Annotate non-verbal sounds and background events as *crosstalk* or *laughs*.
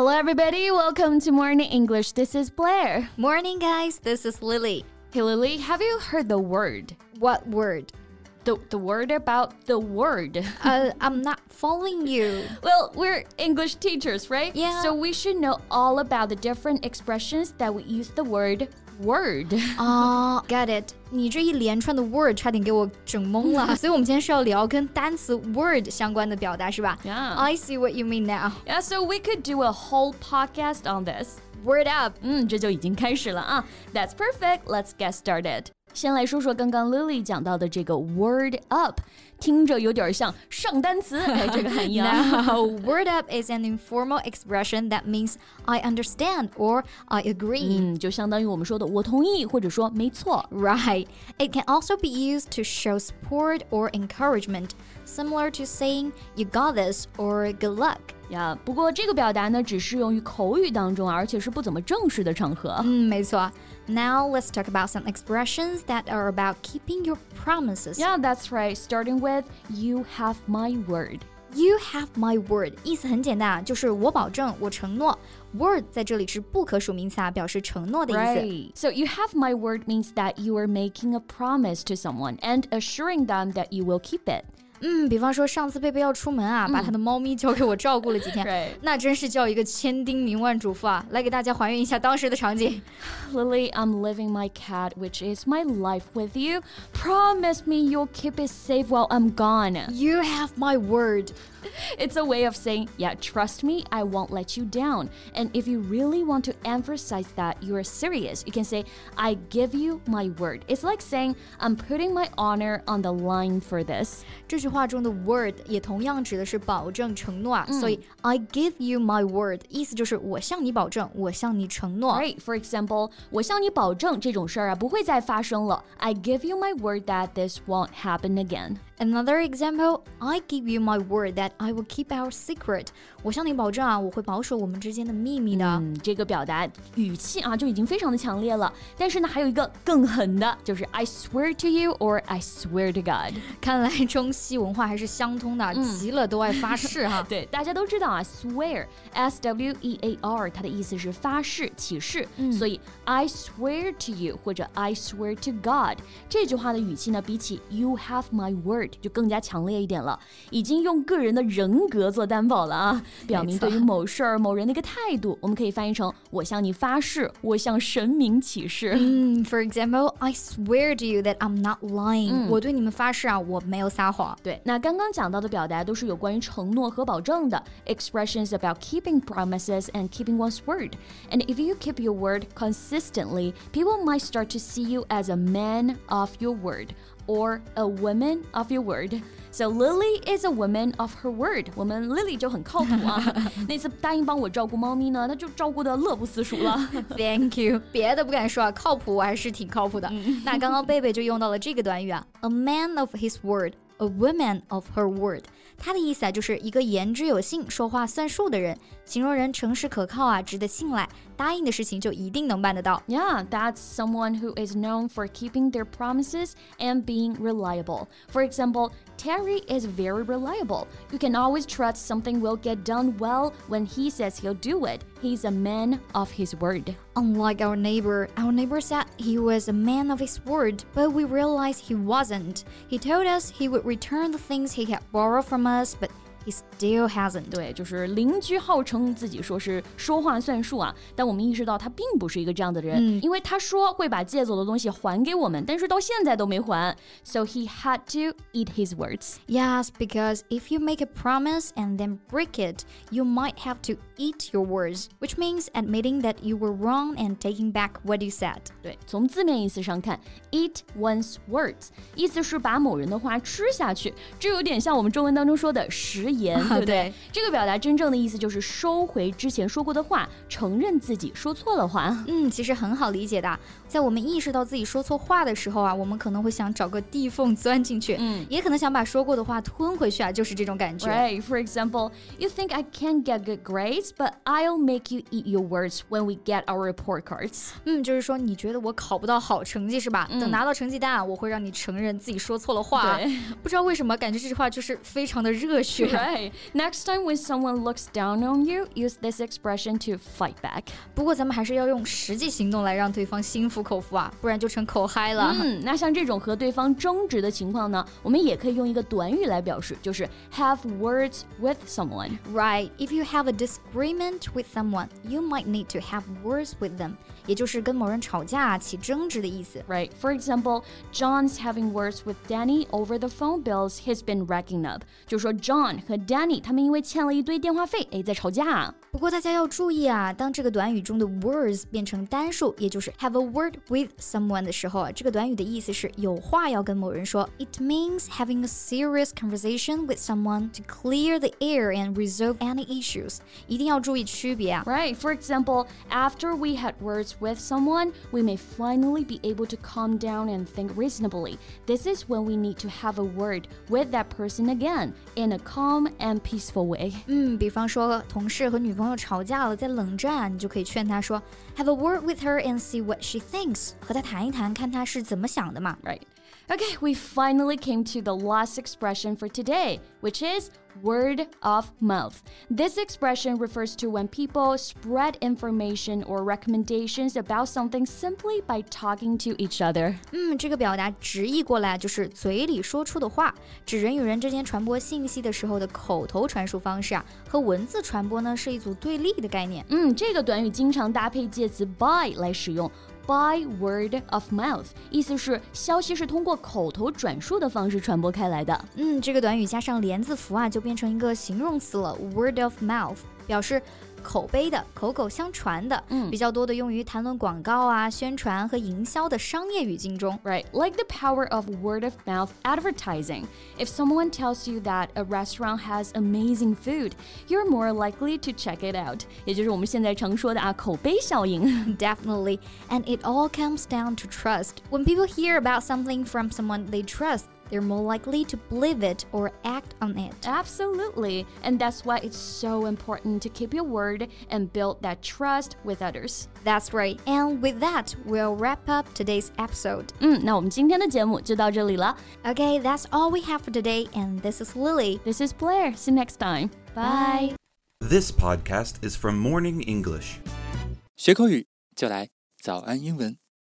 Hello, everybody. Welcome to Morning English. This is Blair. Morning, guys. This is Lily. Hey, Lily, have you heard the word? What word? The, the word about the word. *laughs* Uh, I'm not following you. Well, we're English teachers, right? Yeah. So we should know all about the different expressions that we use the word word. 啊、g e t it？你这一连串的 word 差点给我整懵了，所以我们今天是要聊跟单词 *laughs* word 相关的表达，是吧 Yeah. I see what you mean now. Yeah, so we could do a whole podcast on this. Word up. 嗯，这就已经开始了啊。That's perfect. Let's get started. 先来说说刚刚 Lily 讲到的这个 word up，听着有点像上单词，哎，这个含义啊。 Now, word *laughs* *laughs* up is an informal expression that means I understand or I agree. 嗯，就相当于我们说的我同意，或者说没错。 Right. It can also be used to show support or encouragement, similar to saying you got this or good luck. 呀，不过这个表达呢，只适用于口语当中，而且是不怎么正式的场合。嗯，没错。Now let's talk about some expressions that are about keeping your promises. Yeah, that's right. Starting with you have my word. You have my word，意思很简单啊，就是我保证，我承诺。Word 在这里是不可数名词啊，表示承诺的意思。 Right. So you have my word means that you are making a promise to someone and assuring them that you will keep it. 嗯，比方说上次贝贝要出门啊，把他的猫咪交给我照顾了几天， Right. 那真是叫一个千叮咛万嘱咐啊！来给大家还原一下当时的场景。 Lily, I'm *laughs* *sighs* leaving my cat, which is my life with you. Promise me you'll keep it safe while I'm gone. You have my word. *laughs* It's a way of saying, yeah, trust me, I won't let you down. And if you really want to emphasize that you are serious, you can say, I give you my word. It's like saying, I'm putting my honor on the line for this. 这句 话中的 word 也同样指的是保证、承诺啊，所以 I give you my word 意思就是我向你保证，我向你承诺。 Right? For example, 我向你保证这种事儿啊不会再发生了. I give you my word that this won't happen again. Another example, I give you my word that I will keep our secret. 我向你保证啊，我会保守我们之间的秘密的。嗯，这个表达语气啊就已经非常的强烈了。但是呢，还有一个更狠的，就是 I swear to you or I swear to God。看来中西文化还是相通的，急了都爱发誓哈。对，大家都知道啊，swear，s *laughs* w e a r，它的意思是发誓、起誓。所以 I swear to you 或者 I swear to God 这句话的语气呢，比起 You have my word 就更加强烈一点了，已经用个人的人格做担保了啊，表明对于某事儿、某人的一个态度。我们可以翻译成我向你发誓，我向神明起誓。嗯，For example, I swear to you that I'm not lying、我对你们发誓啊，我没有撒谎。对，那刚刚讲到的表达都是有关于承诺和保证的 expressions about keeping promises and keeping one's word. And if you keep your word consistently, people might start to see you as a man of your word or a woman of your word. So Lily is a woman of her word. 我们 Lily 就很靠谱啊。*laughs* 那次答应帮我照顾猫咪呢，她就照顾的乐不思蜀了。 *laughs* Thank you，别的不敢说啊，靠谱我还是挺靠谱的。那刚刚贝贝就用到了这个短语啊，a man of his word，a woman of her word。 它的意思啊，就是一个言之有信、说话算数的人，形容人诚实可靠啊，值得信赖，答应的事情就一定能办得到。 Yeah, that's someone who is known for keeping their promises and being reliable. For example, Terry is very reliable. You can always trust something will get done well when he says he'll do it. He's a man of his word. Unlike our neighbor, our neighbor said he was a man of his word, but we realized he wasn't. He told us he would return the things he had borrowed from us, but he still hasn't. 对，就是邻居号称自己说是说话算数啊，但我们意识到他并不是一个这样的人，因为他说会把借走的东西还给我们，但是到现在都没还，so he had to eat his words. Yes, because if you make a promise and then break it, you might have to eat your words, which means admitting that you were wrong and taking back what you said. 对，从字面意思上看，eat one's words，意思是把某人的话吃下去，这有点像我们中文当中说的食 言，*laughs* 对不对？对这个表达真正的意思就是收回之前说过的话，承认自己说错了话。嗯，其实很好理解的。在我们意识到自己说错话的时候啊，我们可能会想找个地缝钻进去，嗯也可能想把说过的话吞回去啊，就是这种感觉。Right. For example, you think I can't get good grades, but I'll make you eat your words when we get our report cards. 嗯，就是说你觉得我考不到好成绩是吧？等拿到成绩单啊，我会让你承认自己说错了话啊。对不知道为什么，感觉这句话就是非常的热血。*laughs* right. Next time when someone looks down on you, use this expression to fight back. 不过咱们还是要用实际行动来让对方心服口服啊，不然就成口嗨了。嗯，那像这种和对方争执的情况呢，我们也可以用一个短语来表示，就是 have words with someone. Right. If you have a disagreement with someone, you might need to have words with them. 也就是跟某人吵架起争执的意思。 Right. For example, John's having words with Danny over the phone bills he's been racking up. 就说 John 和 Danny 他们因为欠了一堆电话费，哎，在吵架。不过大家要注意啊，当这个短语中的 words 变成单数，也就是 have a word with someone 的时候啊，这个短语的意思是有话要跟某人说。It means having a serious conversation with someone to clear the air and resolve any issues。一定要注意区别啊。 Right. For example, after we had words with someone, we may finally be able to calm down and think reasonably. This is when we need to have a word with that person again in a calm and peaceful way. 嗯，比方说同事和女朋友吵架了，在冷战，你就可以劝她说，Have a word with her and see what she thinks，和她谈一谈，看她是怎么想的嘛。Right. Okay, we finally came to the last expression for today, which is word of mouth. This expression refers to when people spread information or recommendations about something simply by talking to each other. 嗯，这个表达直译过来就是嘴里说出的话，指人与人之间传播信息的时候的口头传输方式啊，和文字传播呢是一组对立的概念。嗯，这个短语经常搭配介词 by 来使用。 By word of mouth，意思是消息是通过口头转述的方式传播开来的。嗯，这个短语加上连字符啊，就变成一个形容词了，word of mouth，表示口碑的、口口相传的，嗯比较多的用于谈论广告啊、宣传和营销的商业语境中。 Right, like the power of word of mouth advertising. If someone tells you that a restaurant has amazing food, you're more likely to check it out. 也就是我们现在常说的啊，口碑效应。 Definitely. *laughs* And it all comes down to trust. When people hear about something from someone they trust, they're more likely to believe it or act on it. Absolutely, and that's why it's so important to keep your word and build that trust with others. That's right. And with that, we'll wrap up today's episode. 嗯，那我们今天的节目就到这里了。 Okay, that's all we have for today. And this is Lily. This is Blair. See you next time. Bye. This podcast is from Morning English. 学口语就来早安英文。